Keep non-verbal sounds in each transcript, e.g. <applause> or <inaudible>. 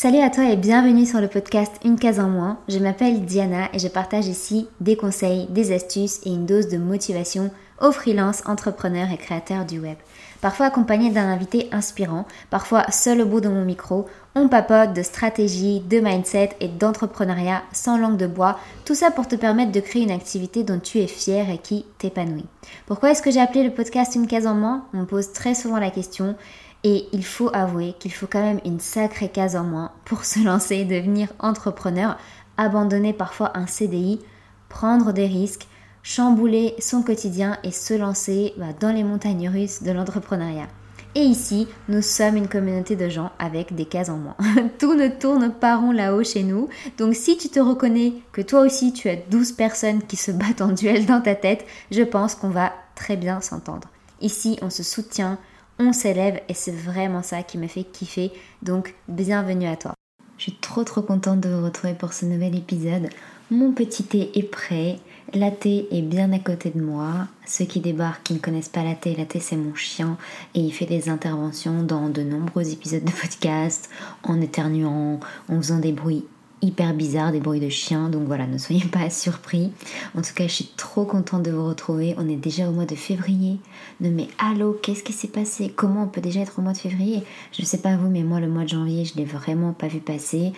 Salut à toi et bienvenue sur le podcast Une case en moins. Je m'appelle Diana et je partage ici des conseils, des astuces et une dose de motivation aux freelances, entrepreneurs et créateurs du web. Parfois accompagné d'un invité inspirant, parfois seul au bout de mon micro, on papote de stratégie, de mindset et d'entrepreneuriat sans langue de bois, tout ça pour te permettre de créer une activité dont tu es fier et qui t'épanouit. Pourquoi est-ce que j'ai appelé le podcast Une case en moins? On me pose très souvent la question et il faut avouer qu'il faut quand même une sacrée case en moins pour se lancer et devenir entrepreneur, abandonner parfois un CDI, prendre des risques, chambouler son quotidien et se lancer bah, dans les montagnes russes de l'entrepreneuriat. Et ici, nous sommes une communauté de gens avec des cases en moins. <laughs> Tout ne tourne pas rond là-haut chez nous. Donc si tu te reconnais que toi aussi tu as 12 personnes qui se battent en duel dans ta tête, je pense qu'on va très bien s'entendre. Ici, on se soutient, on s'élève et c'est vraiment ça qui me fait kiffer. Donc bienvenue à toi. Je suis trop trop contente de vous retrouver pour ce nouvel épisode. Mon petit thé est prêt. La thé est bien à côté de moi. Ceux qui débarquent, qui ne connaissent pas la thé, la thé c'est mon chien et il fait des interventions dans de nombreux épisodes de podcast en éternuant, en faisant des bruits hyper bizarre, des bruits de chiens, donc voilà, ne soyez pas <laughs> surpris. En tout cas, je suis trop contente de vous retrouver. On est déjà au mois de février. Non mais allô, qu'est-ce qui s'est passé? Comment on peut déjà être au mois de février? Je ne sais pas vous, mais moi le mois de janvier, je l'ai vraiment pas vu passer.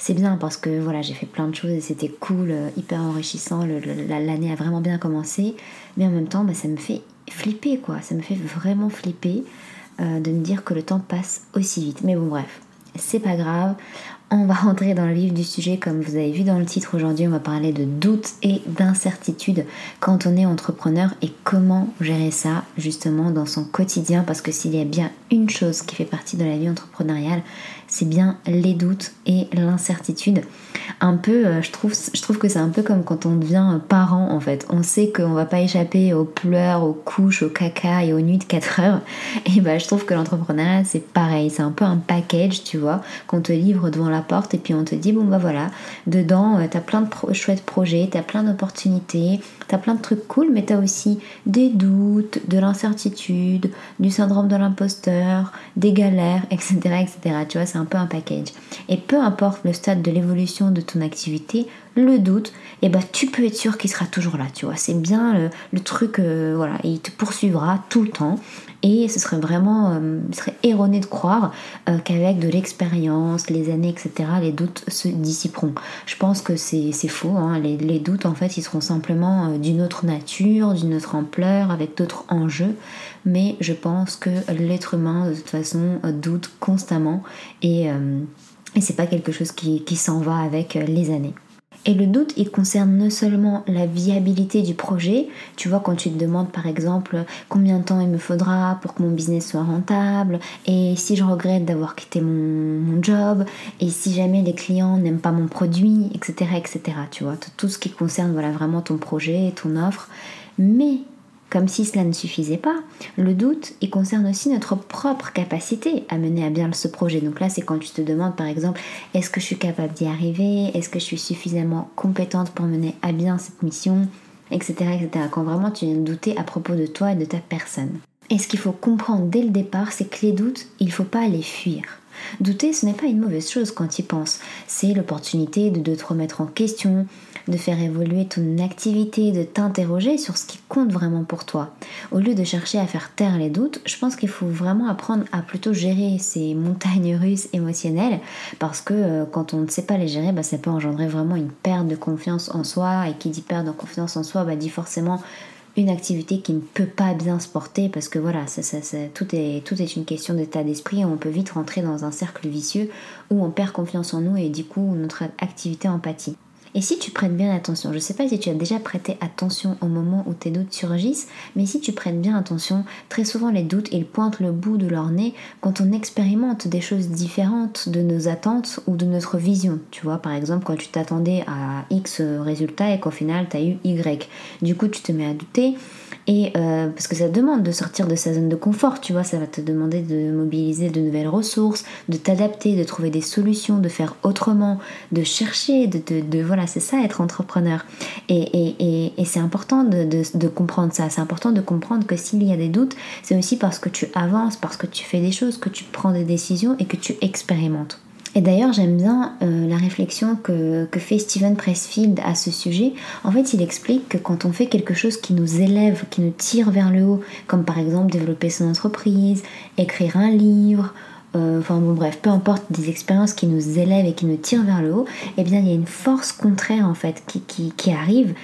C'est bien parce que voilà, j'ai fait plein de choses et c'était cool, euh, hyper enrichissant. L'année a vraiment bien commencé, mais en même temps, bah, ça me fait flipper quoi. Ça me fait vraiment flipper euh, de me dire que le temps passe aussi vite. Mais bon, bref, c'est pas grave. On va rentrer dans le vif du sujet, comme vous avez vu dans le titre aujourd'hui, on va parler de doutes et d'incertitudes quand on est entrepreneur et comment gérer ça justement dans son quotidien parce que s'il y a bien une chose qui fait partie de la vie entrepreneuriale, c'est bien les doutes et l'incertitude. Un peu, euh, je trouve, je trouve que c'est un peu comme quand on devient parent en fait. On sait qu'on va pas échapper aux pleurs, aux couches, au caca et aux nuits de 4 heures. Et bah, je trouve que l'entrepreneuriat c'est pareil. C'est un peu un package, tu vois, qu'on te livre devant la porte et puis on te dit bon bah voilà, dedans euh, t'as plein de chouettes projets, t'as plein d'opportunités, t'as plein de trucs cool, mais t'as aussi des doutes, de l'incertitude, du syndrome de l'imposteur, des galères, etc. etc. Tu vois, un peu un package. Et peu importe le stade de l'évolution de ton activité, le doute, et eh ben, tu peux être sûr qu'il sera toujours là, tu vois. C'est bien le, truc, euh, voilà, il te poursuivra tout le temps. Et ce serait vraiment, euh, erroné de croire euh, qu'avec de l'expérience, les années, etc., les doutes se dissiperont. Je pense que c'est faux. Hein. Les, doutes, en fait, ils seront simplement d'une autre nature, d'une autre ampleur, avec d'autres enjeux. Mais je pense que l'être humain, de toute façon, doute constamment. Et, et c'est pas quelque chose qui s'en va avec les années. Et le doute, il concerne non seulement la viabilité du projet, tu vois, quand tu te demandes par exemple combien de temps il me faudra pour que mon business soit rentable, et si je regrette d'avoir quitté mon, job, et si jamais les clients n'aiment pas mon produit, etc., etc., tu vois, tout ce qui concerne voilà, vraiment ton projet, ton offre. Mais comme si cela ne suffisait pas, le doute, il concerne aussi notre propre capacité à mener à bien ce projet. Donc là, c'est quand tu te demandes, par exemple, est-ce que je suis capable d'y arriver? Est-ce que je suis suffisamment compétente pour mener à bien cette mission? Etc. etc. Quand vraiment tu viens de douter à propos de toi et de ta personne. Et ce qu'il faut comprendre dès le départ, c'est que les doutes, il ne faut pas les fuir. Douter, ce n'est pas une mauvaise chose quand tu y penses. C'est l'opportunité de, de te remettre en question, de faire évoluer ton activité, de t'interroger sur ce qui compte vraiment pour toi. Au lieu de chercher à faire taire les doutes, je pense qu'il faut vraiment apprendre à plutôt gérer ces <laughs> montagnes russes émotionnelles parce que euh, quand on ne sait pas les gérer, bah, ça peut engendrer vraiment une perte de confiance en soi et qui dit perte de confiance en soi, bah, dit forcément une activité qui ne peut pas bien se porter parce que voilà, ça, tout, est, tout est une question d'état d'esprit et on peut vite rentrer dans un cercle vicieux où on perd confiance en nous et du coup notre activité empathie. Et si tu prêtes bien attention, je ne sais pas si tu as déjà prêté attention au moment où tes doutes surgissent, mais si tu prêtes bien attention, très souvent les doutes, ils pointent le bout de leur nez quand on expérimente des choses différentes de nos attentes ou de notre vision. Tu vois, par exemple, quand tu t'attendais à X résultat et qu'au final tu as eu Y. Du coup, tu te mets à douter et euh, parce que ça demande de sortir de sa zone de confort, tu vois, ça va te demander de mobiliser de nouvelles ressources, de t'adapter, de trouver des solutions, de faire autrement, de chercher, de, de, c'est ça être entrepreneur. Et, c'est important de, de, comprendre ça, c'est important de comprendre que s'il y a des doutes, c'est aussi parce que tu avances, parce que tu fais des choses, que tu prends des décisions et que tu expérimentes. Et d'ailleurs, j'aime bien euh, la réflexion que, que, fait Steven Pressfield à ce sujet. En fait, il explique que quand on fait quelque chose qui nous élève, qui nous tire vers le haut, comme par exemple développer son entreprise, écrire un livre, euh, enfin bon bref, peu importe des expériences qui nous élèvent et qui nous tirent vers le haut, eh bien il y a une force contraire en fait qui, qui, qui arrive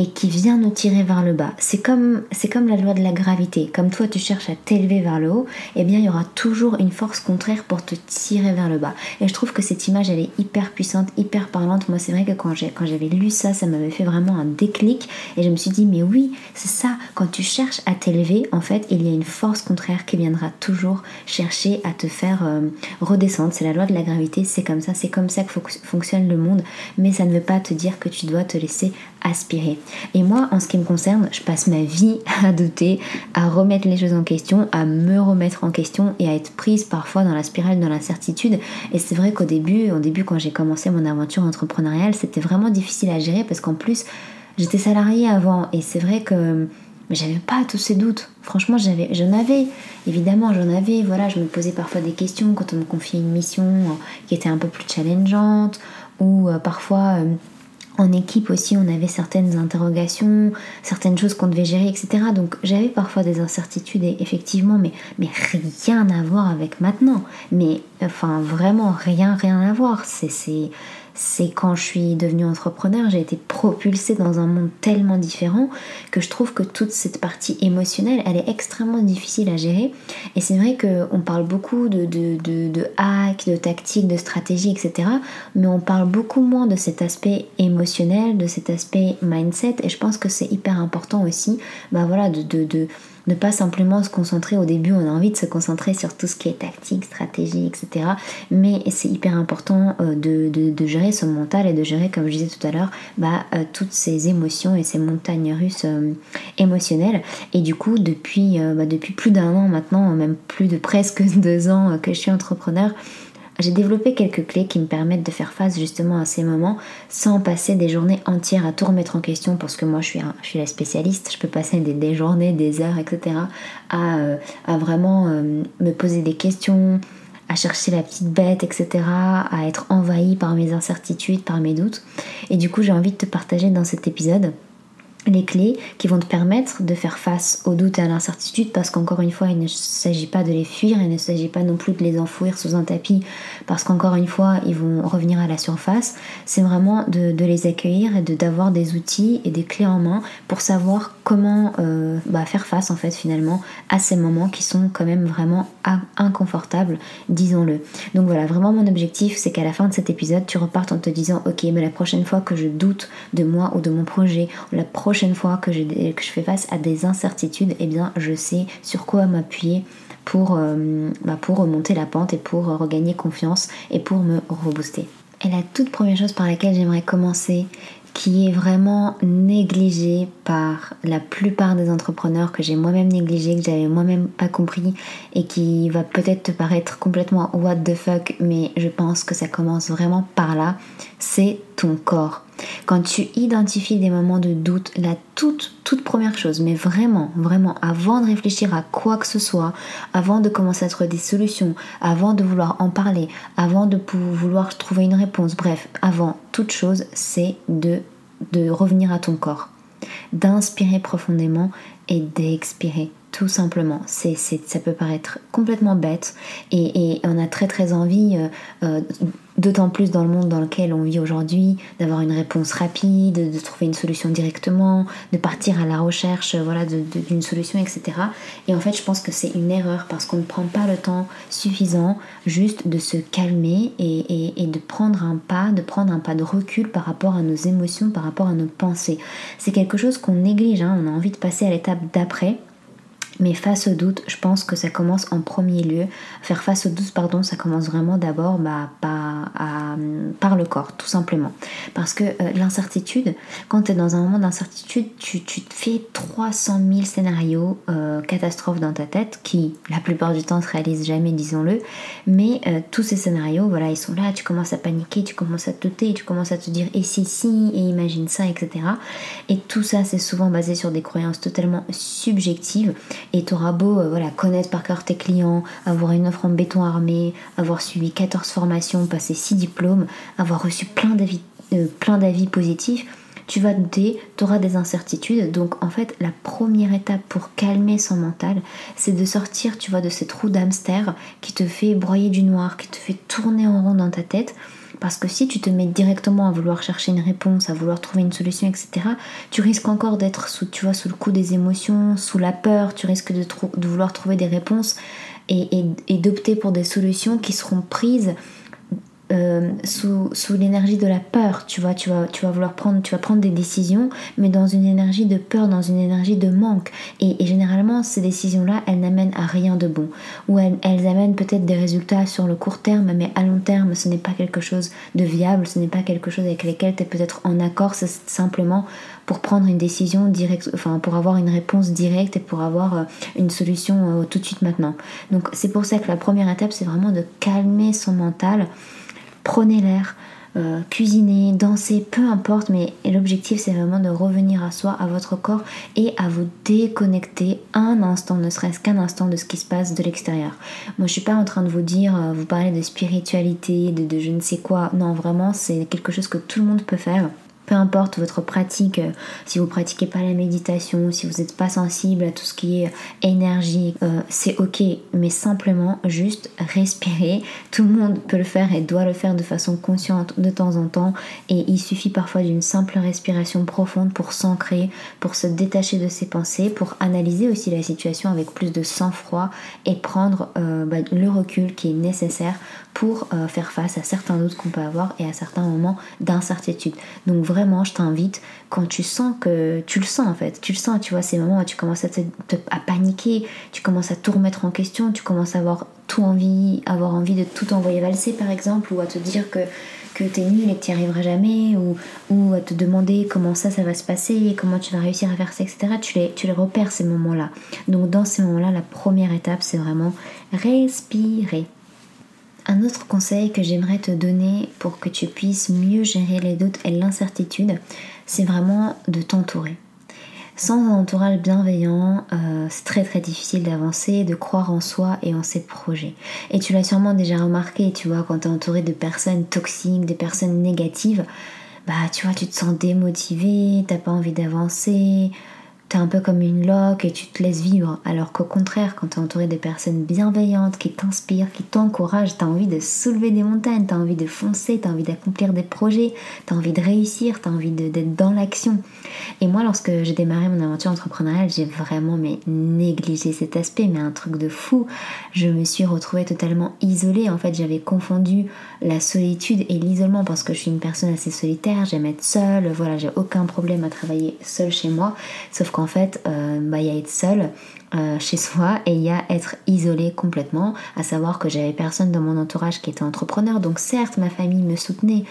et qui vient nous tirer vers le bas. C'est comme, la loi de la gravité. Comme toi, tu cherches à t'élever vers le haut, eh bien, il y aura toujours une force contraire pour te tirer vers le bas. Et je trouve que cette image, elle est hyper puissante, hyper parlante. Moi, c'est vrai que quand j'avais lu ça, ça m'avait fait vraiment un déclic. Et je me suis dit, mais oui, c'est ça. Quand tu cherches à t'élever, en fait, il y a une force contraire qui viendra toujours chercher à te faire euh, redescendre. C'est la loi de la gravité, c'est comme ça, c'est comme ça que fonctionne le monde. Mais ça ne veut pas te dire que tu dois te laisser aspirer. Et moi, en ce qui me concerne, je passe ma vie <laughs> à douter, à remettre les choses en question, à me remettre en question et à être prise parfois dans la spirale de l'incertitude. Et c'est vrai qu'au début, début, quand j'ai commencé mon aventure entrepreneuriale, c'était vraiment difficile à gérer parce qu'en plus, j'étais salariée avant et c'est vrai que j'avais pas tous ces doutes. Franchement, j'en avais, évidemment, j'en avais. Voilà, je me posais parfois des questions quand on me confiait une mission euh, qui était un peu plus challengeante ou euh, parfois euh, en équipe aussi, on avait certaines interrogations, certaines choses qu'on devait gérer, etc. Donc j'avais parfois des incertitudes, effectivement, mais, mais rien à voir avec maintenant. Mais enfin, vraiment rien, rien à voir. C'est c'est quand je suis devenue entrepreneur, j'ai été propulsée dans un monde tellement différent que je trouve que toute cette partie émotionnelle, elle est extrêmement difficile à gérer. Et c'est vrai qu'on parle beaucoup de, de, de, de hacks, de tactiques, de stratégies, etc. Mais on parle beaucoup moins de cet aspect émotionnel, de cet aspect mindset. Et je pense que c'est hyper important aussi bah voilà, de, de ne pas simplement se concentrer au début, on a envie de se concentrer sur tout ce qui est tactique, stratégie, etc. Mais c'est hyper important euh, de, gérer son mental et de gérer, comme je disais tout à l'heure, bah, euh, toutes ces émotions et ces montagnes russes euh, émotionnelles. Et du coup, depuis, bah, depuis plus d'un an maintenant, même plus de presque <laughs> deux ans que je suis entrepreneur, j'ai développé quelques clés qui me permettent de faire face justement à ces moments sans passer des journées entières à tout remettre en question parce que moi je suis, la spécialiste, je peux passer des, journées, des heures, etc. à, euh, à vraiment euh, me poser des questions, à chercher la petite bête, etc., à être envahie par mes incertitudes, par mes doutes. Et du coup j'ai envie de te partager dans cet épisode les clés qui vont te permettre de faire face aux doutes et à l'incertitude parce qu'encore une fois il ne s'agit pas de les fuir il ne s'agit pas non plus de les enfouir sous un tapis parce qu'encore une fois ils vont revenir à la surface. C'est vraiment de, les accueillir et d'avoir des outils et des clés en main pour savoir comment euh, bah, faire face en fait finalement à ces moments qui sont quand même vraiment inconfortables disons-le. Donc voilà vraiment mon objectif c'est qu'à la fin de cet épisode tu repartes en te disant ok mais la prochaine fois que je doute de moi ou de mon projet la prochaine prochaine fois que, je fais face à des incertitudes, eh bien je sais sur quoi m'appuyer pour, euh, bah, pour remonter la pente et pour regagner confiance et pour me rebooster. Et la toute première chose par laquelle j'aimerais commencer, qui est vraiment négligée par la plupart des entrepreneurs que j'ai moi-même négligé, que j'avais moi-même pas compris et qui va peut-être te paraître complètement what the fuck, mais je pense que ça commence vraiment par là, c'est ton corps. Quand tu identifies des moments de doute, la toute, toute première chose, mais vraiment, vraiment, avant de réfléchir à quoi que ce soit, avant de commencer à trouver des solutions, avant de vouloir en parler, avant de vouloir trouver une réponse, bref, avant toute chose, c'est de, de revenir à ton corps, d'inspirer profondément et d'expirer tout simplement. C'est, ça peut paraître complètement bête et, on a très très envie euh, euh, D'autant plus dans le monde dans lequel on vit aujourd'hui, d'avoir une réponse rapide, de trouver une solution directement, de partir à la recherche voilà, d'une solution, etc. Et en fait, je pense que c'est une erreur parce qu'on ne prend pas le temps suffisant juste de se calmer et, de prendre un pas, de prendre un pas de recul par rapport à nos émotions, par rapport à nos pensées. C'est quelque chose qu'on néglige, hein. on a envie de passer à l'étape d'après mais face au doute, je pense que ça commence en premier lieu. Faire face au doute, pardon, ça commence vraiment d'abord bah, par, le corps, tout simplement. Parce que euh, l'incertitude, quand tu es dans un moment d'incertitude, tu, te fais 300 000 scénarios euh, catastrophes dans ta tête qui, la plupart du temps, se réalisent jamais, disons-le. Mais euh, tous ces scénarios, voilà, ils sont là, tu commences à paniquer, tu commences à te douter, tu commences à te dire et si, si, et imagine ça, etc. Et tout ça, c'est souvent basé sur des croyances totalement subjectives et tu auras beau euh, voilà, connaître par cœur tes clients, avoir une offre en béton armé, avoir suivi 14 formations, passer ces six diplômes, avoir reçu plein d'avis, euh, plein d'avis positifs, tu vas douter, tu auras des incertitudes. Donc en fait, la première étape pour calmer son mental, c'est de sortir, tu vois, de ces trous d'hamster qui te fait broyer du noir, qui te fait tourner en rond dans ta tête. Parce que si tu te mets directement à vouloir chercher une réponse, à vouloir trouver une solution, etc., tu risques encore d'être sous, tu vois, sous le coup des émotions, sous la peur, tu risques de, vouloir trouver des réponses et d'opter pour des solutions qui seront prises euh, sous, sous l'énergie de la peur, tu vois, tu vas, tu vas vouloir prendre, tu vas prendre des décisions, mais dans une énergie de peur, dans une énergie de manque. Et, généralement, ces décisions-là, elles n'amènent à rien de bon. Ou elles, elles amènent peut-être des résultats sur le court terme, mais à long terme, ce n'est pas quelque chose de viable, ce n'est pas quelque chose avec lequel tu es peut-être en accord, c'est simplement pour prendre une décision directe, enfin pour avoir une réponse directe et pour avoir euh, une solution euh, tout de suite maintenant. Donc c'est pour ça que la première étape, c'est vraiment de calmer son mental prenez l'air, euh, danser, peu importe, mais l'objectif c'est vraiment de revenir à soi, à votre corps et à vous déconnecter un instant, ne serait-ce qu'un instant de ce qui se passe de l'extérieur. Moi je suis pas en train de vous dire, euh, vous parler de spiritualité, de, de je ne sais quoi, non vraiment c'est quelque chose que tout le monde peut faire peu importe votre pratique, euh, si vous pratiquez pas la méditation, si vous n'êtes pas sensible à tout ce qui est énergie, euh, c'est ok, mais simplement juste respirer. Tout le monde peut le faire et doit le faire de façon consciente de temps en temps, et il suffit parfois d'une simple respiration profonde pour s'ancrer, pour se détacher de ses pensées, pour analyser aussi la situation avec plus de sang-froid et prendre euh, bah, le recul qui est nécessaire pour faire face à certains doutes qu'on peut avoir et à certains moments d'incertitude. Donc vraiment je t'invite, quand tu sens que tu le sens en fait, tu le sens, tu vois, ces moments où tu commences à, te, à paniquer, tu commences à tout remettre en question, tu commences à avoir tout envie, avoir envie de tout envoyer valser par exemple, ou à te dire que, que t'es nul et que tu n'y arriveras jamais, ou, ou à te demander comment ça, ça va se passer, comment tu vas réussir à faire ça, etc. Tu les, tu les repères ces moments-là. Donc dans ces moments-là, la première étape, c'est vraiment respirer. Un autre conseil que j'aimerais te donner pour que tu puisses mieux gérer les doutes et l'incertitude, c'est vraiment de t'entourer. Sans un entourage bienveillant, euh, c'est très très difficile d'avancer, de croire en soi et en ses projets. Et tu l'as sûrement déjà remarqué, tu vois, quand tu es entouré de personnes toxiques, des personnes négatives, bah tu vois, tu te sens démotivé, t'as pas envie d'avancer, t'es un peu comme une loque et tu te laisses vivre. Alors qu'au contraire, quand tu es entouré de personnes bienveillantes qui t'inspirent, qui t'encouragent, t'as envie de soulever des montagnes, t'as envie de foncer, t'as envie d'accomplir des projets, t'as envie de réussir, t'as envie d'être dans l'action. Et moi, lorsque j'ai démarré mon aventure entrepreneuriale, j'ai vraiment négligé cet aspect, mais un truc de fou. Je me suis retrouvée totalement isolée. En fait, j'avais confondu la solitude et l'isolement parce que je suis une personne assez solitaire, j'aime être seule, voilà, j'ai aucun problème à travailler seule chez moi. Sauf qu'en fait, euh, bah, il y a être seule euh, chez soi et il y a être isolé complètement, à savoir que j'avais personne dans mon entourage qui était entrepreneur. Donc certes, ma famille me soutenait,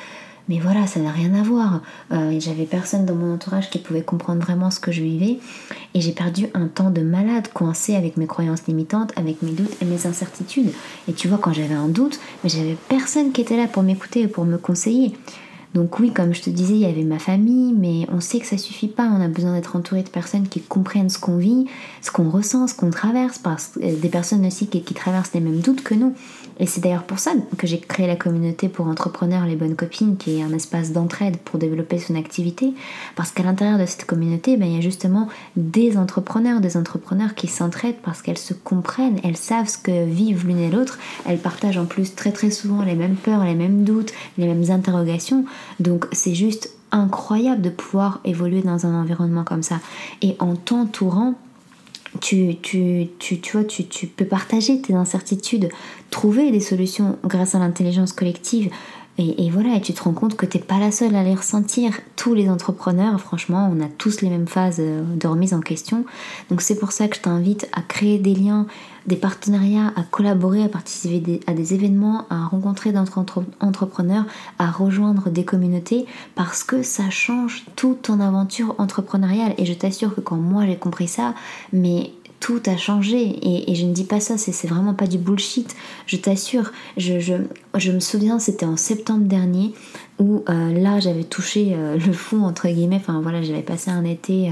mais voilà, ça n'a rien à voir. Euh, j'avais personne dans mon entourage qui pouvait comprendre vraiment ce que je vivais. Et j'ai perdu un temps de malade, coincé avec mes croyances limitantes, avec mes doutes et mes incertitudes. Et tu vois, quand j'avais un doute, mais j'avais personne qui était là pour m'écouter et pour me conseiller. Donc oui, comme je te disais, il y avait ma famille, mais on sait que ça suffit pas. On a besoin d'être entouré de personnes qui comprennent ce qu'on vit, ce qu'on ressent, ce qu'on traverse, parce euh, des personnes aussi qui, qui traversent les mêmes doutes que nous. Et c'est d'ailleurs pour ça que j'ai créé la communauté pour entrepreneurs Les Bonnes Copines, qui est un espace d'entraide pour développer son activité. Parce qu'à l'intérieur de cette communauté, ben, il y a justement des entrepreneurs, des entrepreneurs qui s'entraident parce qu'elles se comprennent, elles savent ce que vivent l'une et l'autre. Elles partagent en plus très très souvent les mêmes peurs, les mêmes doutes, les mêmes interrogations. Donc c'est juste incroyable de pouvoir évoluer dans un environnement comme ça. Et en t'entourant, tu, tu, tu, tu, vois, tu, tu peux partager tes incertitudes, trouver des solutions grâce à l'intelligence collective. Et, voilà, et tu te rends compte que tu n'es pas la seule à les ressentir. Tous les entrepreneurs, franchement, on a tous les mêmes phases euh, de remise en question. Donc c'est pour ça que je t'invite à créer des liens, des partenariats, à collaborer, à participer à des événements, à rencontrer d'autres entrepreneurs, à rejoindre des communautés, parce que ça change toute ton aventure entrepreneuriale. Et je t'assure que quand moi j'ai compris ça, mais tout a changé. Et, je ne dis pas ça, c'est vraiment pas du bullshit. Je t'assure, je, me souviens, c'était en septembre dernier où euh, là j'avais touché euh, le fond entre guillemets, enfin voilà j'avais passé un été,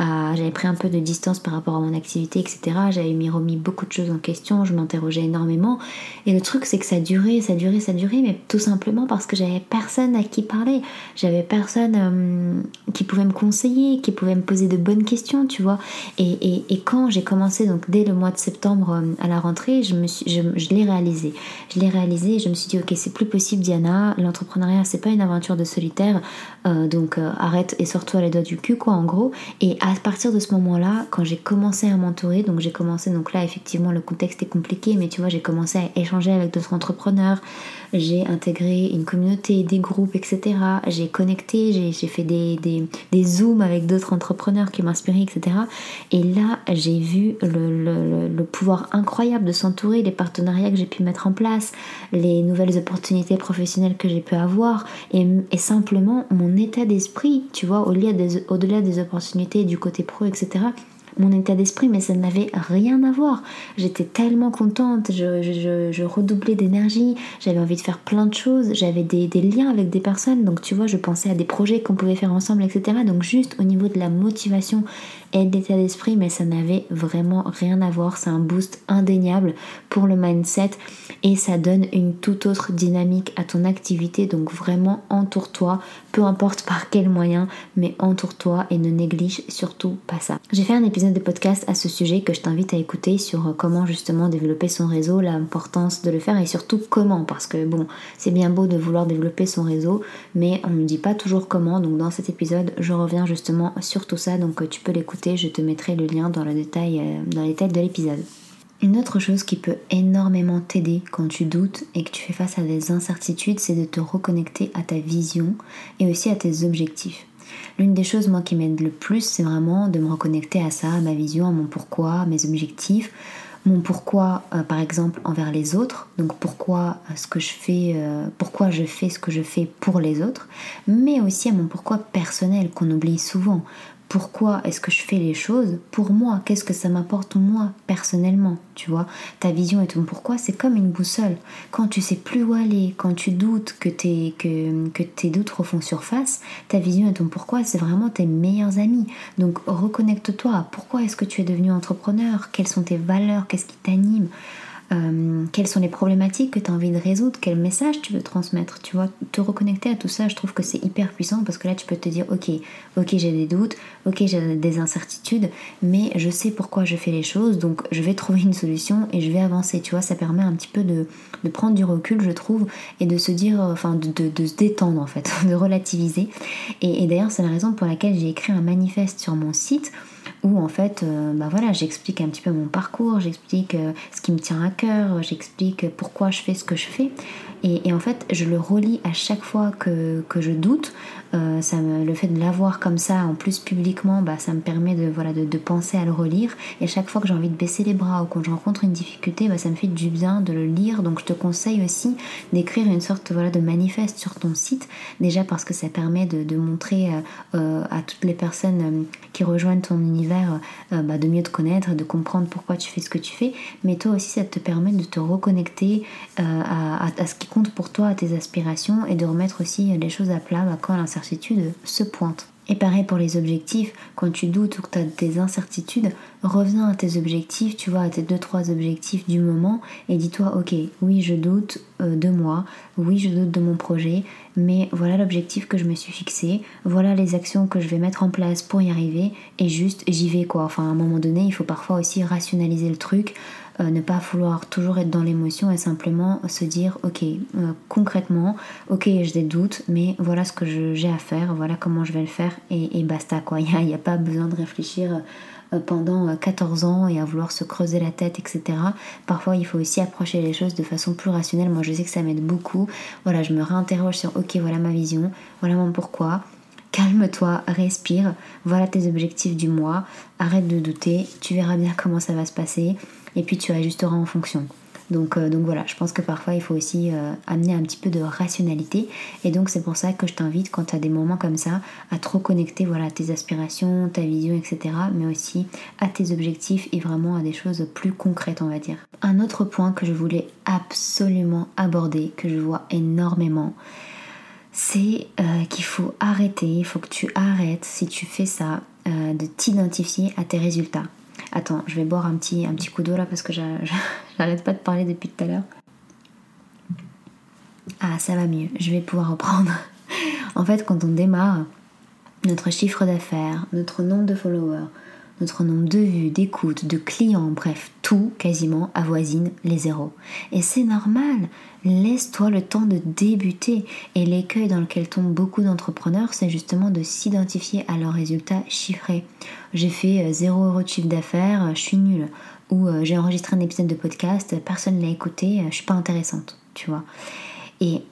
euh, j'avais pris un peu de distance par rapport à mon activité etc, j'avais mis remis beaucoup de choses en question, je m'interrogeais énormément. Et le truc c'est que ça durait, ça durait, ça durait mais tout simplement parce que j'avais personne à qui parler, j'avais personne qui pouvait me conseiller, qui pouvait me poser de bonnes questions tu vois. Et, quand j'ai commencé donc dès le mois de septembre à la rentrée je, me suis, je, l'ai réalisé, je l'ai réalisé je me suis dit ok c'est plus possible Diana, l'entrepreneuriat c'est une aventure de solitaire, euh, donc euh, arrête et sors-toi les doigts du cul, quoi, en gros. Et à partir de ce moment-là, quand j'ai commencé à m'entourer, donc j'ai commencé, donc là, effectivement, le contexte est compliqué, mais tu vois, j'ai commencé à échanger avec d'autres entrepreneurs, j'ai intégré une communauté, des groupes, etc. J'ai connecté, j'ai fait des, des, zooms avec d'autres entrepreneurs qui m'inspiraient, etc. Et là, j'ai vu le, le, le, pouvoir incroyable de s'entourer, les partenariats que j'ai pu mettre en place, les nouvelles opportunités professionnelles que j'ai pu avoir, et, et simplement mon état d'esprit, tu vois, au-delà des, au des opportunités du côté pro, etc mon état d'esprit, mais ça n'avait rien à voir. J'étais tellement contente, je, redoublais d'énergie, j'avais envie de faire plein de choses, j'avais des, liens avec des personnes, donc tu vois, je pensais à des projets qu'on pouvait faire ensemble, etc. Donc juste au niveau de la motivation l'état d'esprit, mais ça n'avait vraiment rien à voir. C'est un boost indéniable pour le mindset et ça donne une toute autre dynamique à ton activité. Donc vraiment entoure-toi, peu importe par quel moyen, mais entoure-toi et ne néglige surtout pas ça. J'ai fait un épisode de podcast à ce sujet que je t'invite à écouter sur euh, comment justement développer son réseau, l'importance de le faire et surtout comment. Parce que bon, c'est bien beau de vouloir développer son réseau, mais on ne dit pas toujours comment. Donc dans cet épisode, je reviens justement sur tout ça. Donc euh, tu peux l'écouter, je te mettrai le lien dans euh, les détails de l'épisode. Une autre chose qui peut énormément t'aider quand tu doutes et que tu fais face à des incertitudes, c'est de te reconnecter à ta vision et aussi à tes objectifs. L'une des choses moi qui m'aide le plus, c'est vraiment de me reconnecter à ça, à ma vision, à mon pourquoi, à mes objectifs, mon pourquoi euh, par exemple envers les autres, donc pourquoi euh, ce que je fais, pourquoi je fais ce que je fais pour les autres, mais aussi à mon pourquoi personnel qu'on oublie souvent pourquoi est-ce que je fais les choses pour moi? Qu'est-ce que ça m'apporte moi personnellement? Tu vois, ta vision et ton pourquoi, c'est comme une boussole. Quand tu sais plus où aller, quand tu doutes que tes, que, que tes doutes refont surface, ta vision et ton pourquoi, c'est vraiment tes meilleurs amis. Donc reconnecte-toi. Pourquoi est-ce que tu es devenu entrepreneur? Quelles sont tes valeurs? Qu'est-ce qui t'anime? Euh, quelles sont les problématiques que tu as envie de résoudre, quel message tu veux transmettre, tu vois, te reconnecter à tout ça, je trouve que c'est hyper puissant parce que là tu peux te dire ok, ok j'ai des doutes, ok j'ai des incertitudes, mais je sais pourquoi je fais les choses, donc je vais trouver une solution et je vais avancer, tu vois, ça permet un petit peu de, prendre du recul je trouve et de se dire, enfin de, se détendre en fait, <laughs> de relativiser. et d'ailleurs c'est la raison pour laquelle j'ai écrit un manifeste sur mon site où en fait, euh, bah voilà, j'explique un petit peu mon parcours, j'explique euh, ce qui me tient à cœur, j'explique pourquoi je fais ce que je fais. Et, en fait, je le relis à chaque fois que, je doute. Euh, le fait de l'avoir comme ça, en plus publiquement, bah, ça me permet de, voilà, de, penser à le relire. Et chaque fois que j'ai envie de baisser les bras ou quand je rencontre une difficulté, bah, ça me fait du bien de le lire. Donc je te conseille aussi d'écrire une sorte voilà, de manifeste sur ton site. Déjà parce que ça permet de, montrer à toutes les personnes qui rejoignent ton univers bah, de mieux te connaître, de comprendre pourquoi tu fais ce que tu fais. Mais toi aussi, ça te permet de te reconnecter à, à ce qui compte pour toi, à tes aspirations et de remettre aussi les choses à plat bah, quand l'incertitude se. Et pareil pour les objectifs, quand tu doutes ou que tu as des incertitudes, reviens à tes objectifs, tu vois, à tes 2-3 objectifs du moment et dis-toi, ok, oui, je doute euh, de moi, oui, je doute de mon projet, mais voilà l'objectif que je me suis fixé, voilà les actions que je vais mettre en place pour y arriver et juste j'y vais quoi. Enfin, à un moment donné, il faut parfois aussi rationaliser le truc. Euh, ne pas vouloir toujours être dans l'émotion et simplement se dire ok euh, concrètement ok j'ai des doutes mais voilà ce que j'ai à faire voilà comment je vais le faire et, basta quoi. <laughs> Il n'y a, pas besoin de réfléchir euh, pendant 14 ans et à vouloir se creuser la tête etc parfois il faut aussi approcher les choses de façon plus rationnelle. Moi je sais que ça m'aide beaucoup. Voilà je me réinterroge sur ok voilà ma vision voilà mon pourquoi. Calme-toi, respire, voilà tes objectifs du mois, arrête de douter, tu verras bien comment ça va se passer et puis tu ajusteras en fonction. Donc, donc voilà, je pense que parfois il faut aussi amener un petit peu de rationalité. Et donc c'est pour ça que je t'invite quand tu as des moments comme ça à trop connecter voilà, tes aspirations, ta vision, etc. Mais aussi à tes objectifs et vraiment à des choses plus concrètes, on va dire. Un autre point que je voulais absolument aborder, que je vois énormément, c'est euh, qu'il faut arrêter, il faut que tu arrêtes, si tu fais ça, euh, de t'identifier à tes résultats. Attends, je vais boire un petit, coup d'eau là parce que <laughs> j'arrête pas de parler depuis tout à l'heure. Ah, ça va mieux, je vais pouvoir reprendre. <laughs> en fait, quand on démarre, notre chiffre d'affaires, notre nombre de followers, notre nombre de vues, d'écoutes, de clients, bref, tout quasiment avoisine les zéros. Et c'est normal, laisse-toi le temps de débuter. Et l'écueil dans lequel tombent beaucoup d'entrepreneurs, c'est justement de s'identifier à leurs résultats chiffrés. J'ai fait 0 euh, euros de chiffre d'affaires, je suis nulle. Ou euh, j'ai enregistré un épisode de podcast, personne ne l'a écouté, je suis pas intéressante, tu vois. Et,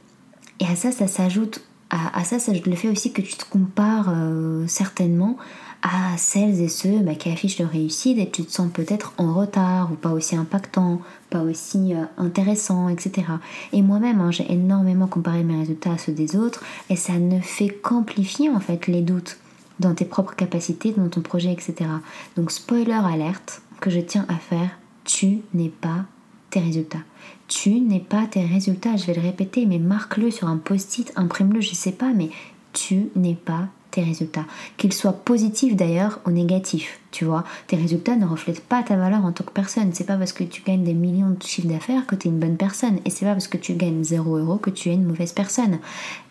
et à ça, ça s'ajoute à, ça, ça le fait aussi que tu te compares euh, certainement à celles et ceux bah, qui affichent leur réussite et tu te sens peut-être en retard ou pas aussi impactant, pas aussi euh, intéressant, etc. Et moi-même, hein, j'ai énormément comparé mes résultats à ceux des autres et ça ne fait qu'amplifier en fait les doutes dans tes propres capacités, dans ton projet, etc. Donc spoiler alerte que je tiens à faire, tu n'es pas tes résultats. Tu n'es pas tes résultats, je vais le répéter, mais marque-le sur un post-it, imprime-le, je sais pas, mais tu n'es pas tes résultats. Qu'ils soient positifs d'ailleurs ou négatifs, tu vois. Tes résultats ne reflètent pas ta valeur en tant que personne. C'est pas parce que tu gagnes des millions de chiffres d'affaires que tu es une bonne personne. Et c'est pas parce que tu gagnes 0 euros que tu es une mauvaise personne.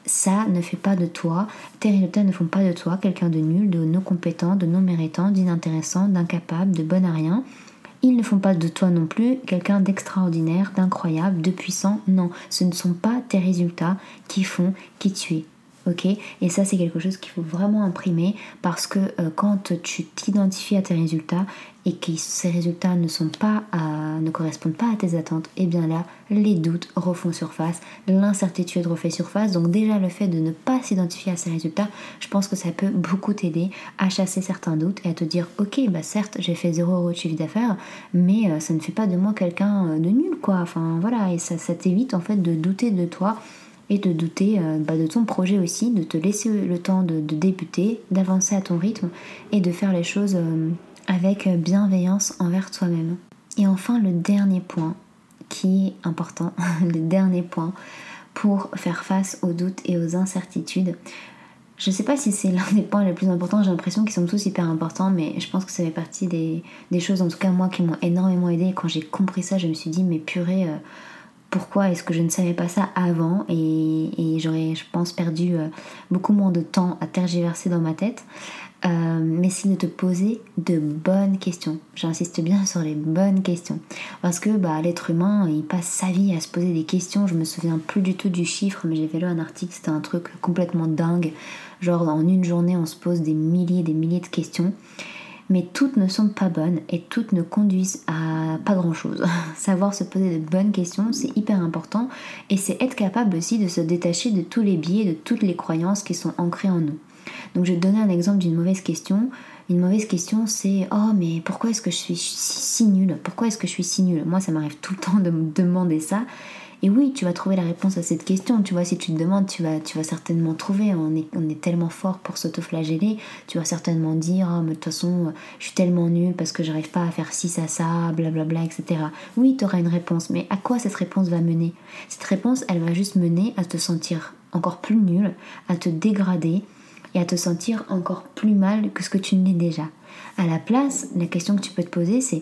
Ça ne fait pas de toi, tes résultats ne font pas de toi quelqu'un de nul, de non compétent, de non méritant, d'inintéressant, d'incapable, de bon à rien. Ils ne font pas de toi non plus quelqu'un d'extraordinaire, d'incroyable, de puissant. Non, ce ne sont pas tes résultats qui font qui tu es ok Et ça, c'est quelque chose qu'il faut vraiment imprimer parce que euh, quand tu t'identifies à tes résultats et que ces résultats ne sont pas ne correspondent pas à tes attentes, et eh bien là, les doutes refont surface, l'incertitude refait surface. Donc déjà, le fait de ne pas s'identifier à ces résultats, je pense que ça peut beaucoup t'aider à chasser certains doutes et à te dire, ok, bah certes, j'ai fait 0 euros de chiffre d'affaires, mais euh, ça ne fait pas de moi quelqu'un euh, de nul, quoi. Enfin voilà, et ça, ça t'évite en fait de douter de toi et de douter euh, bah, de ton projet aussi, de te laisser le temps de, débuter, d'avancer à ton rythme et de faire les choses euh, avec bienveillance envers toi-même. Et enfin, le dernier point qui est important, <laughs> le dernier point pour faire face aux doutes et aux incertitudes. Je ne sais pas si c'est l'un des points les plus importants, j'ai l'impression qu'ils sont tous hyper importants, mais je pense que ça fait partie des, choses, en tout cas moi, qui m'ont énormément aidé. Quand j'ai compris ça, je me suis dit, mais purée, euh, pourquoi est-ce que je ne savais pas ça avant et, j'aurais, je pense, perdu euh, beaucoup moins de temps à tergiverser dans ma tête. Euh, mais c'est de te poser de bonnes questions. J'insiste bien <laughs> sur les bonnes questions. Parce que bah, l'être humain, il passe sa vie à se poser des questions. Je me souviens plus du tout du chiffre, mais j'ai fait là un article, c'était un truc complètement dingue. Genre en une journée, on se pose des milliers et des milliers de questions mais toutes ne sont pas bonnes et toutes ne conduisent à pas grand chose. <laughs> Savoir se poser de bonnes questions, c'est hyper important et c'est être capable aussi de se détacher de tous les biais, de toutes les croyances qui sont ancrées en nous. Donc je vais te donner un exemple d'une mauvaise question. Une mauvaise question, c'est Oh, mais pourquoi est-ce que je suis si nulle? Pourquoi est-ce que je suis si nulle? Moi, ça m'arrive tout le temps de me demander ça. Et oui, tu vas trouver la réponse à cette question. Tu vois, si tu te demandes, tu vas, tu vas certainement trouver. On est, on est tellement fort pour s'autoflageller. Tu vas certainement dire, ah, mais de toute façon, je suis tellement nulle parce que j'arrive pas à faire ci, ça, ça, blablabla, etc. Oui, tu auras une réponse. Mais à quoi cette réponse va mener? Cette réponse, elle va juste mener à te sentir encore plus nul, à te dégrader et à te sentir encore plus mal que ce que tu n'es déjà. À la place, la question que tu peux te poser, c'est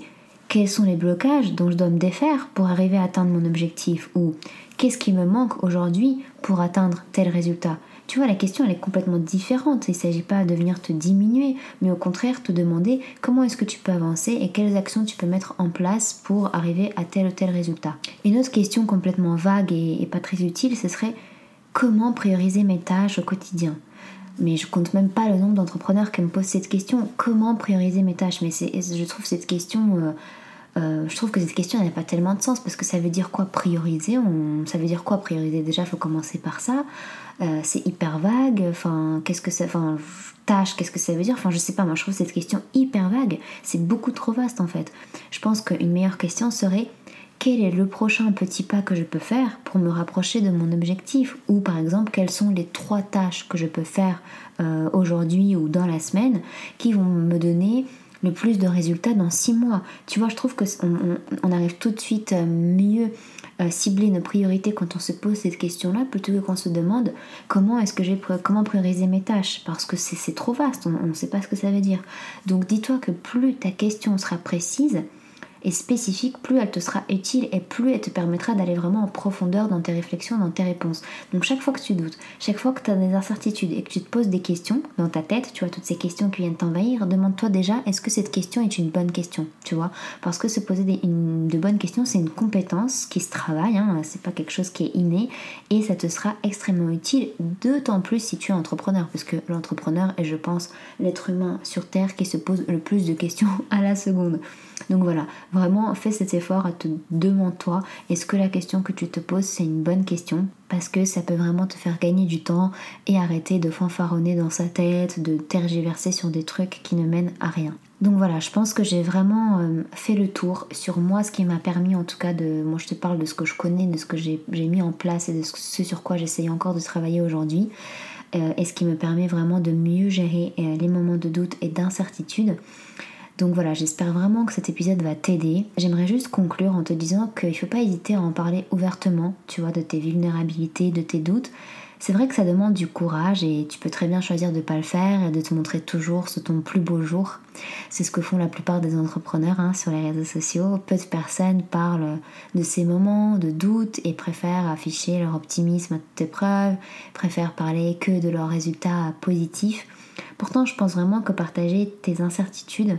quels sont les blocages dont je dois me défaire pour arriver à atteindre mon objectif ou qu'est-ce qui me manque aujourd'hui pour atteindre tel résultat? Tu vois, la question elle est complètement différente. Il ne s'agit pas de venir te diminuer, mais au contraire te demander comment est-ce que tu peux avancer et quelles actions tu peux mettre en place pour arriver à tel ou tel résultat. Une autre question complètement vague et, pas très utile, ce serait comment prioriser mes tâches au quotidien? Mais je compte même pas le nombre d'entrepreneurs qui me posent cette question comment prioriser mes tâches? Mais je trouve cette question euh, euh, je trouve que cette question n'a pas tellement de sens parce que ça veut dire quoi prioriser? Ça veut dire quoi prioriser? Déjà, il faut commencer par ça. Euh, c'est hyper vague. Enfin, qu'est-ce que ça. Enfin, tâche, qu'est-ce que ça veut dire? Enfin, je sais pas, moi je trouve cette question hyper vague. C'est beaucoup trop vaste en fait. Je pense qu'une meilleure question serait quel est le prochain petit pas que je peux faire pour me rapprocher de mon objectif? Ou par exemple quelles sont les trois tâches que je peux faire euh, aujourd'hui ou dans la semaine qui vont me donner le plus de résultats dans six mois. Tu vois, je trouve que on, arrive tout de suite mieux à cibler nos priorités quand on se pose cette question-là plutôt que qu'on se demande comment est-ce que j'ai comment prioriser mes tâches parce que c'est trop vaste, on ne sait pas ce que ça veut dire. Donc dis-toi que plus ta question sera précise, et spécifique, plus elle te sera utile et plus elle te permettra d'aller vraiment en profondeur dans tes réflexions, dans tes réponses. Donc chaque fois que tu doutes, chaque fois que tu as des incertitudes et que tu te poses des questions dans ta tête, tu vois, toutes ces questions qui viennent t'envahir, demande-toi déjà est-ce que cette question est une bonne question, tu vois? Parce que se poser des, de bonnes questions, c'est une compétence qui se travaille, hein, c'est pas quelque chose qui est inné et ça te sera extrêmement utile, d'autant plus si tu es entrepreneur, parce que l'entrepreneur est, je pense, l'être humain sur Terre qui se pose le plus de questions <laughs> à la seconde. Donc voilà, vraiment fais cet effort à te demander toi est-ce que la question que tu te poses c'est une bonne question? Parce que ça peut vraiment te faire gagner du temps et arrêter de fanfaronner dans sa tête, de tergiverser sur des trucs qui ne mènent à rien. Donc voilà, je pense que j'ai vraiment euh, fait le tour sur moi, ce qui m'a permis en tout cas de... Moi je te parle de ce que je connais, de ce que j'ai mis en place et de ce sur quoi j'essaye encore de travailler aujourd'hui. Euh, et ce qui me permet vraiment de mieux gérer euh, les moments de doute et d'incertitude. Donc voilà, j'espère vraiment que cet épisode va t'aider. J'aimerais juste conclure en te disant qu'il ne faut pas hésiter à en parler ouvertement, tu vois, de tes vulnérabilités, de tes doutes. C'est vrai que ça demande du courage et tu peux très bien choisir de ne pas le faire et de te montrer toujours sous ton plus beau jour. C'est ce que font la plupart des entrepreneurs hein, sur les réseaux sociaux. Peu de personnes parlent de ces moments de doute et préfèrent afficher leur optimisme à toute épreuve, préfèrent parler que de leurs résultats positifs. Pourtant, je pense vraiment que partager tes incertitudes,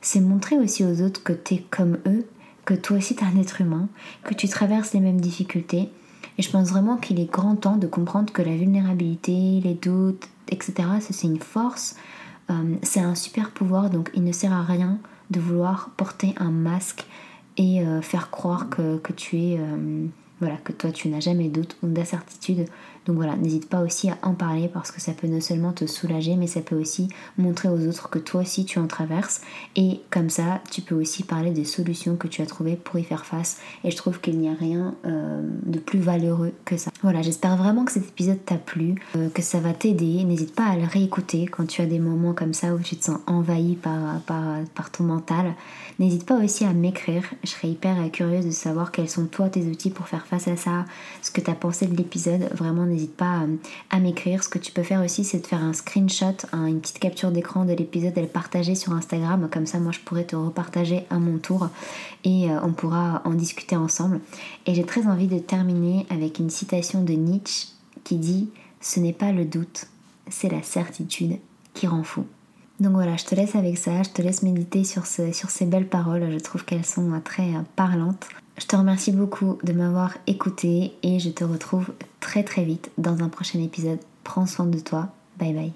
c'est montrer aussi aux autres que tu es comme eux, que toi aussi tu es un être humain, que tu traverses les mêmes difficultés. Et je pense vraiment qu'il est grand temps de comprendre que la vulnérabilité, les doutes, etc., c'est une force, euh, c'est un super pouvoir, donc il ne sert à rien de vouloir porter un masque et euh, faire croire que, tu es... Euh, voilà, que toi tu n'as jamais doute ou d'incertitude. Donc voilà, n'hésite pas aussi à en parler parce que ça peut non seulement te soulager, mais ça peut aussi montrer aux autres que toi aussi tu en traverses. Et comme ça, tu peux aussi parler des solutions que tu as trouvées pour y faire face. Et je trouve qu'il n'y a rien euh, de plus valeureux que ça. Voilà, j'espère vraiment que cet épisode t'a plu, euh, que ça va t'aider. N'hésite pas à le réécouter quand tu as des moments comme ça où tu te sens envahi par, par, ton mental. N'hésite pas aussi à m'écrire. Je serais hyper curieuse de savoir quels sont toi tes outils pour faire face à ça, ce que tu as pensé de l'épisode. Vraiment, n'hésite pas euh, à, m'écrire. Ce que tu peux faire aussi, c'est de faire un screenshot, une petite capture d'écran de l'épisode et le partager sur Instagram. Comme ça, moi, je pourrais te repartager à mon tour et euh, on pourra en discuter ensemble. Et j'ai très envie de terminer avec une citation de Nietzsche qui dit Ce n'est pas le doute, c'est la certitude qui rend fou. Donc voilà, je te laisse avec ça, je te laisse méditer sur, sur ces belles paroles, je trouve qu'elles sont euh, très parlantes. Je te remercie beaucoup de m'avoir écouté et je te retrouve très très vite dans un prochain épisode. Prends soin de toi. Bye bye.